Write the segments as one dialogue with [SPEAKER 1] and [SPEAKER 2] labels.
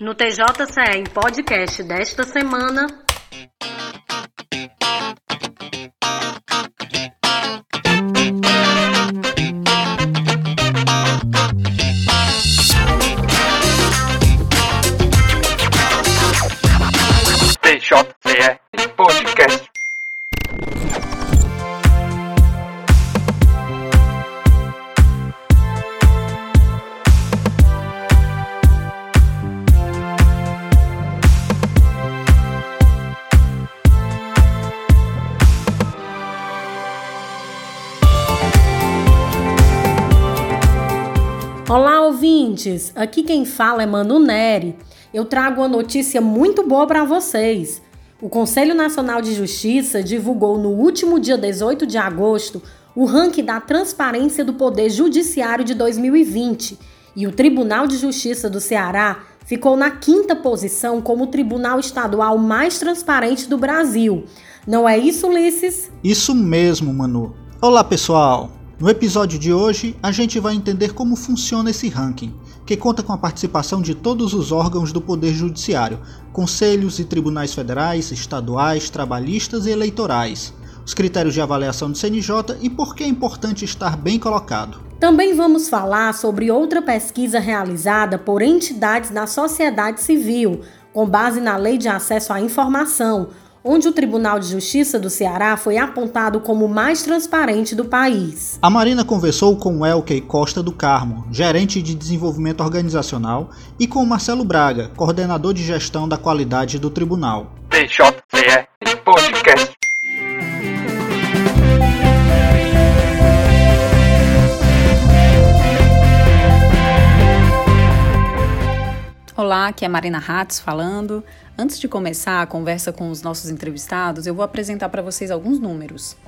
[SPEAKER 1] No TJCE em podcast desta semana. Ouvintes! Aqui quem fala é Manu Neri. Eu trago uma notícia muito boa para vocês. O Conselho Nacional de Justiça divulgou no último dia 18 de agosto o ranking da transparência do Poder Judiciário de 2020 e o Tribunal de Justiça do Ceará ficou na quinta posição como o tribunal estadual mais transparente do Brasil. Não é isso, Ulisses?
[SPEAKER 2] Isso mesmo, Manu. Olá, pessoal! No episódio de hoje, a gente vai entender como funciona esse ranking, que conta com a participação de todos os órgãos do Poder Judiciário, conselhos e tribunais federais, estaduais, trabalhistas e eleitorais, os critérios de avaliação do CNJ e por que é importante estar bem colocado.
[SPEAKER 1] Também vamos falar sobre outra pesquisa realizada por entidades da sociedade civil, com base na Lei de Acesso à Informação, onde o Tribunal de Justiça do Ceará foi apontado como o mais transparente do país.
[SPEAKER 2] A Marina conversou com Elkey Costa do Carmo, gerente de desenvolvimento organizacional, e com Marcelo Braga, coordenador de gestão da qualidade do tribunal.
[SPEAKER 3] TJCE Podcast.
[SPEAKER 4] Olá, aqui é Marina Hatz falando. Antes de começar a conversa com os nossos entrevistados, eu vou apresentar para vocês alguns números.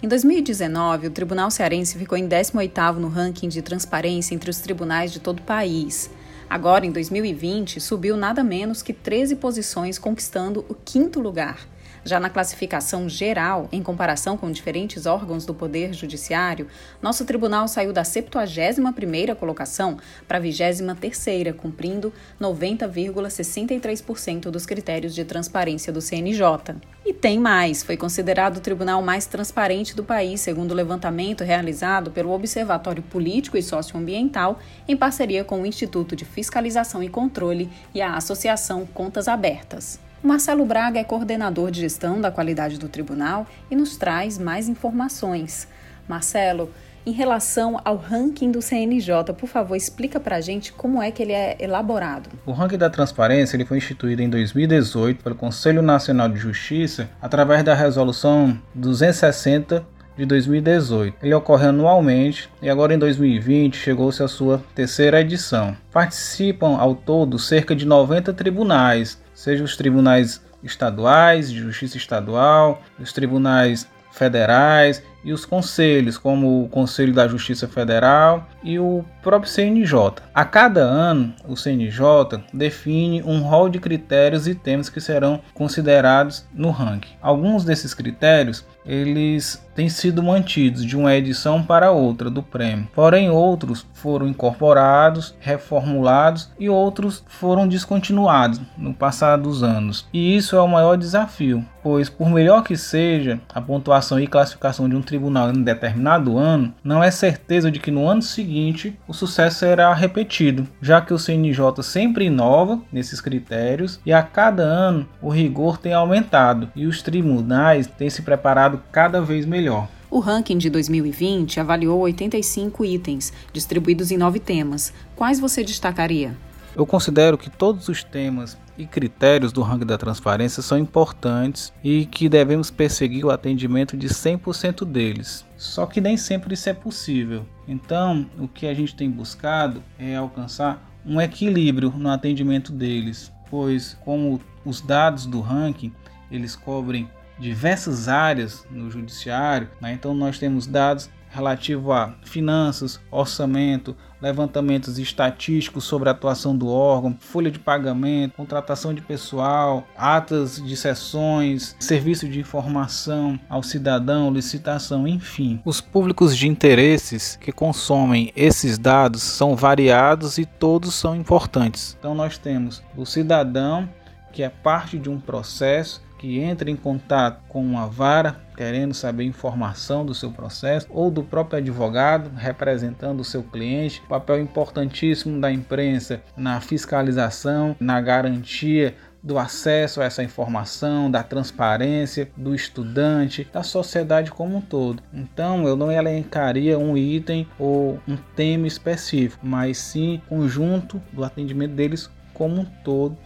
[SPEAKER 4] Em 2019, o Tribunal Cearense ficou em 18º no ranking de transparência entre os tribunais de todo o país. Agora, em 2020, subiu nada menos que 13 posições, conquistando o quinto lugar. Já na classificação geral, em comparação com diferentes órgãos do Poder Judiciário, nosso tribunal saiu da 71ª colocação para a 23ª, cumprindo 90,63% dos critérios de transparência do CNJ. E tem mais, foi considerado o tribunal mais transparente do país, segundo o levantamento realizado pelo Observatório Político e Socioambiental, em parceria com o Instituto de Fiscalização e Controle e a Associação Contas Abertas. Marcelo Braga é coordenador de gestão da qualidade do tribunal e nos traz mais informações. Marcelo, em relação ao ranking do CNJ, por favor, explica para a gente como é que ele é elaborado.
[SPEAKER 5] O ranking da transparência ele foi instituído em 2018 pelo Conselho Nacional de Justiça através da resolução 260 de 2018. Ele ocorre anualmente e agora em 2020 chegou-se a sua terceira edição. Participam ao todo cerca de 90 tribunais, seja os tribunais estaduais, de justiça estadual, os tribunais federais e os conselhos, como o Conselho da Justiça Federal e o próprio CNJ. A cada ano, o CNJ define um rol de critérios e temas que serão considerados no ranking. Alguns desses critérios eles têm sido mantidos de uma edição para outra do prêmio. Porém, outros foram incorporados, reformulados e outros foram descontinuados no passar dos anos. E isso é o maior desafio, pois por melhor que seja a pontuação e classificação de um tribunal em determinado ano, não é certeza de que no ano seguinte o sucesso será repetido, já que o CNJ sempre inova nesses critérios e a cada ano o rigor tem aumentado e os tribunais têm se preparado cada vez melhor.
[SPEAKER 4] O ranking de 2020 avaliou 85 itens, distribuídos em nove temas. Quais você destacaria?
[SPEAKER 5] Eu considero que todos os temas e critérios do ranking da transparência são importantes e que devemos perseguir o atendimento de 100% deles. Só que nem sempre isso é possível. Então, o que a gente tem buscado é alcançar um equilíbrio no atendimento deles, pois como os dados do ranking, eles cobrem diversas áreas no judiciário, né? então nós temos dados relativo a finanças, orçamento, levantamentos estatísticos sobre a atuação do órgão, folha de pagamento, contratação de pessoal, atas de sessões, serviço de informação ao cidadão, licitação, enfim. Os públicos de interesses que consomem esses dados são variados e todos são importantes. Então nós temos o cidadão que é parte de um processo que entra em contato com uma vara querendo saber informação do seu processo ou do próprio advogado representando o seu cliente, papel importantíssimo da imprensa na fiscalização, na garantia do acesso a essa informação, da transparência, do estudante, da sociedade como um todo. Então, eu não elencaria um item ou um tema específico, mas sim conjunto do atendimento deles como um todo.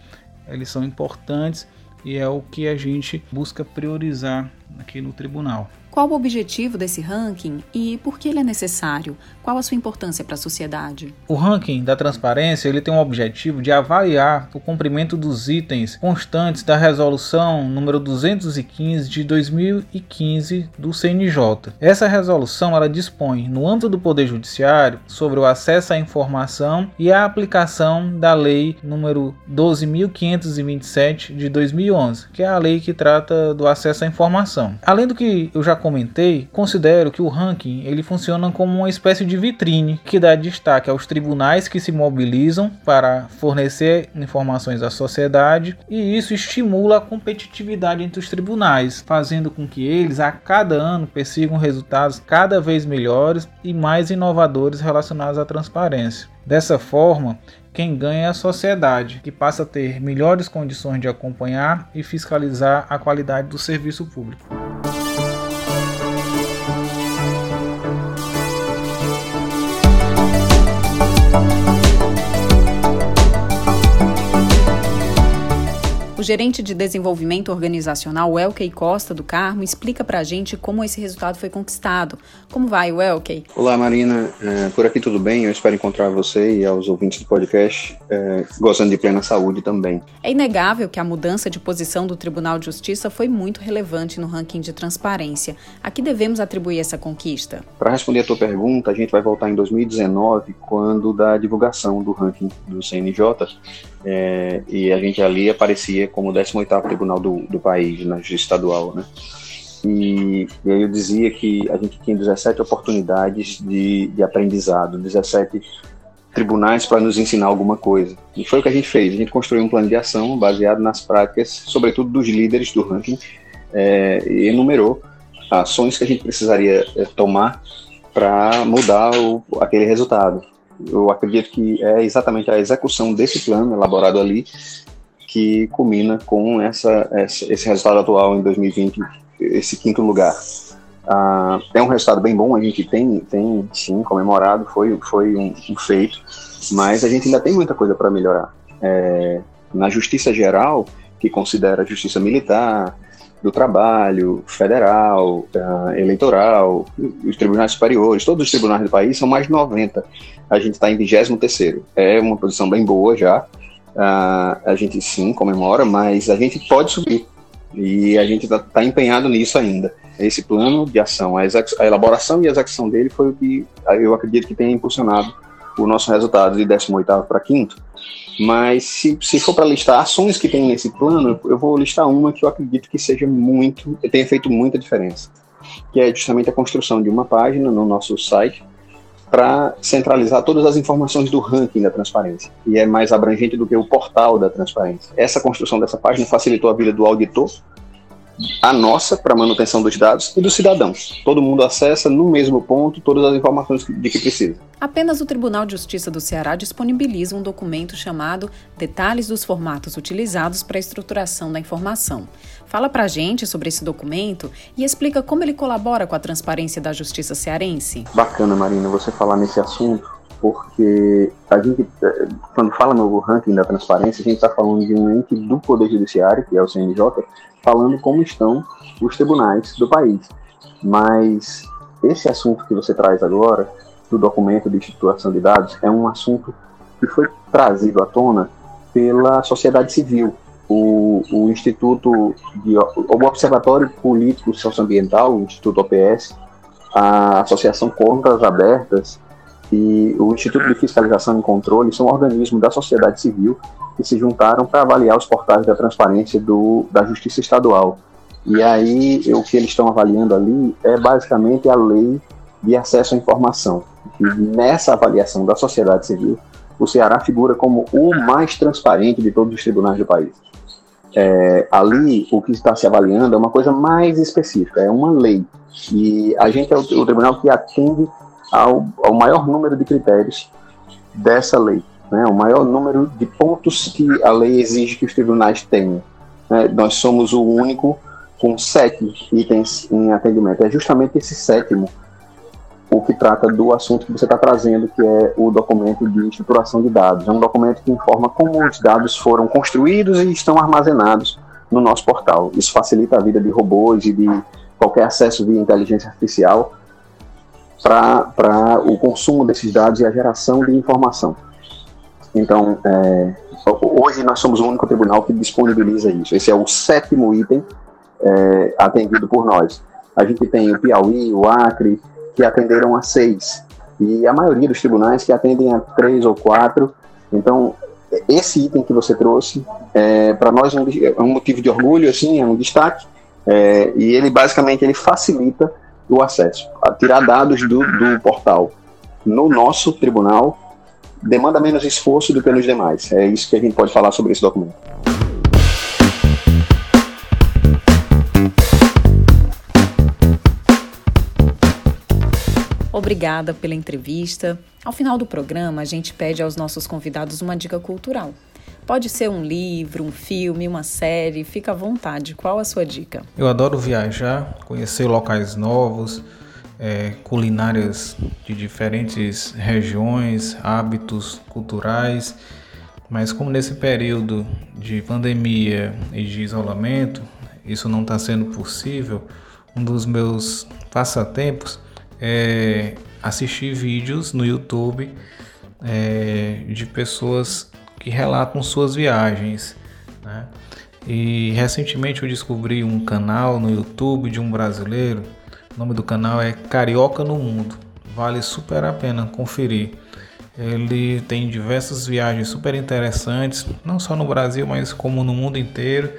[SPEAKER 5] Eles são importantes e é o que a gente busca priorizar aqui no tribunal.
[SPEAKER 4] Qual o objetivo desse ranking e por que ele é necessário? Qual a sua importância para a sociedade?
[SPEAKER 5] O ranking da transparência ele tem o objetivo de avaliar o cumprimento dos itens constantes da resolução número 215 de 2015 do CNJ. Essa resolução ela dispõe no âmbito do Poder Judiciário sobre o acesso à informação e a aplicação da lei número 12527 de 2011, que é a lei que trata do acesso à informação. Além do que eu já comentei, considero que o ranking ele funciona como uma espécie de vitrine que dá destaque aos tribunais que se mobilizam para fornecer informações à sociedade e isso estimula a competitividade entre os tribunais, fazendo com que eles a cada ano persigam resultados cada vez melhores e mais inovadores relacionados à transparência. Dessa forma, quem ganha é a sociedade, que passa a ter melhores condições de acompanhar e fiscalizar a qualidade do serviço público.
[SPEAKER 4] O gerente de desenvolvimento organizacional, Welkey Costa do Carmo, explica para a gente como esse resultado foi conquistado. Como vai, Welkey?
[SPEAKER 6] Olá, Marina. É, por aqui tudo bem? Eu espero encontrar você e aos ouvintes do podcast é, gostando de plena saúde também.
[SPEAKER 4] É inegável que a mudança de posição do Tribunal de Justiça foi muito relevante no ranking de transparência. A que devemos atribuir essa conquista?
[SPEAKER 6] Para responder a tua pergunta, a gente vai voltar em 2019, quando da divulgação do ranking do CNJ, é, e a gente ali aparecia como o 18º tribunal do, do país, na justiça estadual, né? E, e, aí eu dizia que a gente tinha 17 oportunidades de, de aprendizado, 17 tribunais para nos ensinar alguma coisa. E foi o que a gente fez. A gente construiu um plano de ação baseado nas práticas, sobretudo dos líderes do ranking, é, e enumerou ações que a gente precisaria é, tomar para mudar o, aquele resultado. Eu acredito que é exatamente a execução desse plano elaborado ali que culmina com essa, esse resultado atual em 2020, esse quinto lugar. Ah, é um resultado bem bom, a gente tem, tem sim comemorado, foi, foi um, um feito, mas a gente ainda tem muita coisa para melhorar. É, na justiça geral, que considera a justiça militar, do trabalho, federal, uh, eleitoral, os tribunais superiores, todos os tribunais do país são mais de 90. A gente está em 23 É uma posição bem boa já, Uh, a gente sim comemora, mas a gente pode subir. E a gente está tá empenhado nisso ainda. Esse plano de ação, a, a, elaboração e a execução dele foi o que eu acredito que tenha impulsionado o nosso resultado de 18 para 5 mas se, se for para listar ações que tem nesse plano, eu vou listar uma que eu acredito que seja muito, tenha feito muita diferença, que é justamente a construção de uma página no nosso site para centralizar todas as informações do ranking da transparência e é mais abrangente do que o portal da transparência. Essa construção dessa página facilitou a vida do auditor, a nossa para manutenção dos dados e do cidadão. Todo mundo acessa no mesmo ponto todas as informações de que precisa.
[SPEAKER 4] Apenas o Tribunal de Justiça do Ceará disponibiliza um documento chamado Detalhes dos formatos utilizados para a estruturação da informação. Fala pra gente sobre esse documento e explica como ele colabora com a transparência da justiça cearense.
[SPEAKER 6] Bacana, Marina, você falar nesse assunto, porque a gente, eh, quando fala no ranking da transparência, a gente está falando de um ente do Poder Judiciário, que é o CNJ, falando como estão os tribunais do país. Mas esse assunto que você traz agora, do documento de estruturação de dados, é um assunto que foi trazido à tona pela sociedade civil, o, o Instituto, de, o Observatório Político Socioambiental, o Instituto OPS, a Associação Contas Abertas e o Instituto de Fiscalização e Controle são organismos da sociedade civil que se juntaram para avaliar os portais da transparência do, da Justiça Estadual. E aí, o que eles estão avaliando ali é basicamente a lei de acesso à informação. E nessa avaliação da sociedade civil, o Ceará figura como o mais transparente de todos os tribunais do país. É, ali, o que está se avaliando é uma coisa mais específica, é uma lei. E a gente é o, o tribunal que atende ao, ao, maior número de critérios dessa lei, né, o maior número de pontos que a lei exige que os tribunais tenham. Né, nós somos o único com sete itens em atendimento. É justamente esse sétimo o que trata do assunto que você está trazendo, que é o documento de estruturação de dados. É um documento que informa como os dados foram construídos e estão armazenados no nosso portal. Isso facilita a vida de robôs e de qualquer acesso via inteligência artificial para o consumo desses dados e a geração de informação. Então, é, hoje nós somos o único tribunal que disponibiliza isso. Esse é o sétimo item é, atendido por nós. A gente tem o Piauí, o Acre, que atenderam a seis, e a maioria dos tribunais que atendem a três ou quatro. Então, esse item que você trouxe, é, para nós, um, é um motivo de orgulho, assim, é um destaque, é, e ele basicamente ele facilita o acesso. A tirar dados do, do portal no nosso tribunal demanda menos esforço do que nos demais. É isso que a gente pode falar sobre esse documento.
[SPEAKER 4] Obrigada pela entrevista. Ao final do programa, a gente pede aos nossos convidados uma dica cultural. Pode ser um livro, um filme, uma série, fica à vontade. Qual a sua dica?
[SPEAKER 5] Eu adoro viajar, conhecer locais novos, é, culinárias de diferentes regiões, hábitos culturais. Mas como nesse período de pandemia e de isolamento, isso não está sendo possível, um dos meus passatempos é, assistir vídeos no YouTube é, de pessoas que relatam suas viagens. Né? E recentemente eu descobri um canal no YouTube de um brasileiro. O nome do canal é Carioca no Mundo. Vale super a pena conferir. Ele tem diversas viagens super interessantes, não só no Brasil, mas como no mundo inteiro.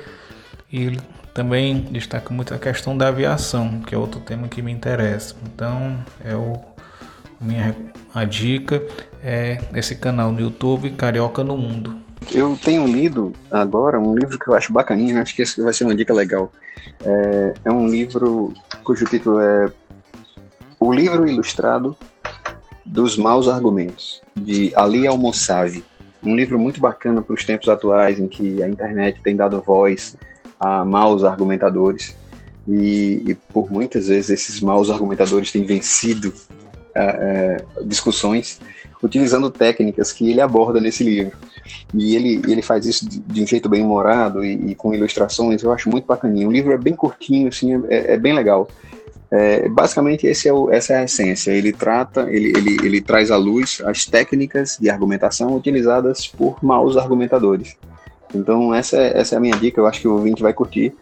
[SPEAKER 5] E também destaca muito a questão da aviação, que é outro tema que me interessa. Então, é o minha a dica é esse canal no YouTube Carioca no Mundo.
[SPEAKER 6] Eu tenho lido agora um livro que eu acho bacaninha, acho que esse vai ser uma dica legal. É, é um livro cujo título é O Livro Ilustrado dos Maus Argumentos, de Ali Almoçave. Um livro muito bacana para os tempos atuais em que a internet tem dado voz a maus argumentadores e, e por muitas vezes esses maus argumentadores têm vencido é, é, discussões utilizando técnicas que ele aborda nesse livro. E ele, ele faz isso de, de um jeito bem humorado e, e, com ilustrações, eu acho muito bacaninho. O livro é bem curtinho, assim, é, é bem legal. É, basicamente, esse é o, essa é a essência. Ele trata, ele, ele, ele traz à luz as técnicas de argumentação utilizadas por maus argumentadores. Então, essa é, essa é a minha dica, eu acho que o ouvinte vai curtir.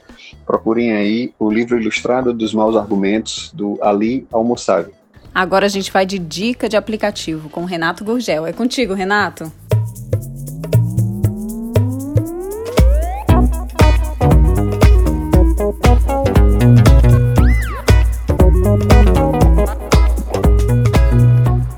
[SPEAKER 6] Procurem aí o livro ilustrado dos maus argumentos, do Ali Almoçave.
[SPEAKER 4] Agora a gente vai de dica de aplicativo com Renato Gurgel. É contigo, Renato.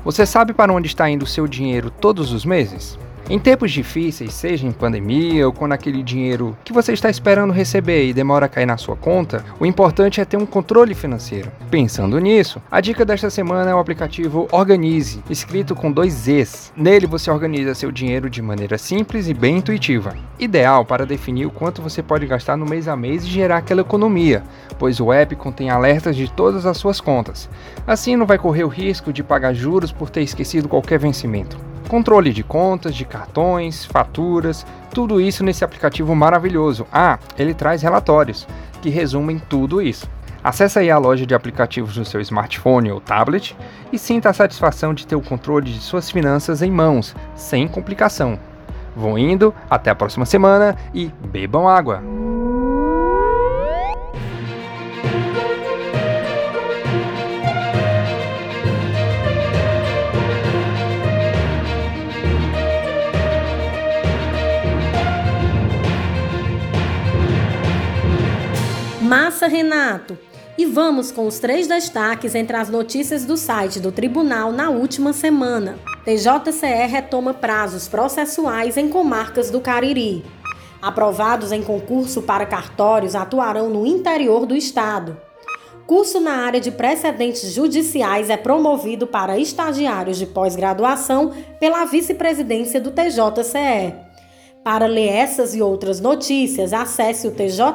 [SPEAKER 7] Você sabe para onde está indo o seu dinheiro todos os meses? Em tempos difíceis, seja em pandemia ou quando aquele dinheiro que você está esperando receber e demora a cair na sua conta, o importante é ter um controle financeiro. Pensando nisso, a dica desta semana é o aplicativo Organize, escrito com dois Z's. Nele você organiza seu dinheiro de maneira simples e bem intuitiva, ideal para definir o quanto você pode gastar no mês a mês e gerar aquela economia, pois o app contém alertas de todas as suas contas. Assim não vai correr o risco de pagar juros por ter esquecido qualquer vencimento. Controle de contas, de cartões, faturas, tudo isso nesse aplicativo maravilhoso. Ah, ele traz relatórios que resumem tudo isso. Acesse aí a loja de aplicativos do seu smartphone ou tablet e sinta a satisfação de ter o controle de suas finanças em mãos, sem complicação. Vão indo, até a próxima semana e bebam água!
[SPEAKER 1] Renato! E vamos com os três destaques entre as notícias do site do tribunal na última semana. TJCE retoma prazos processuais em comarcas do Cariri. Aprovados em concurso para cartórios atuarão no interior do estado. Curso na área de precedentes judiciais é promovido para estagiários de pós-graduação pela vice-presidência do TJCE. Para ler essas e outras notícias, acesse o tjce.jus.br.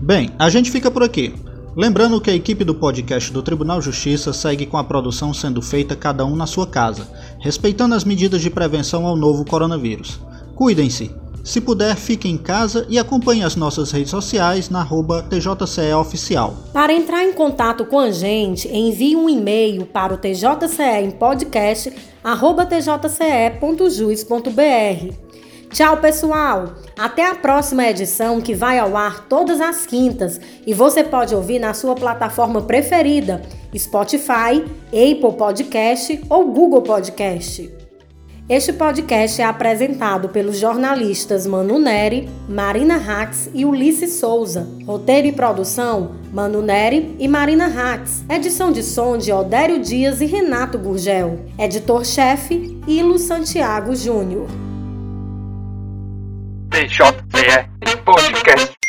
[SPEAKER 2] Bem, a gente fica por aqui. Lembrando que a equipe do podcast do Tribunal Justiça segue com a produção sendo feita cada um na sua casa, respeitando as medidas de prevenção ao novo coronavírus. Cuidem-se. Se puder, fique em casa e acompanhe as nossas redes sociais na arroba TJCE Oficial.
[SPEAKER 1] Para entrar em contato com a gente, envie um e-mail para o TJCE em podcast arroba tjce.jus.br. Tchau, pessoal! Até a próxima edição que vai ao ar todas as quintas e você pode ouvir na sua plataforma preferida: Spotify, Apple Podcast ou Google Podcast. Este podcast é apresentado pelos jornalistas Manu Neri, Marina Hax e Ulisses Souza. Roteiro e produção: Manu Neri e Marina Hax. Edição de som de Odério Dias e Renato Gurgel. Editor-chefe: Ilo Santiago Júnior.
[SPEAKER 3] TJPE Podcast.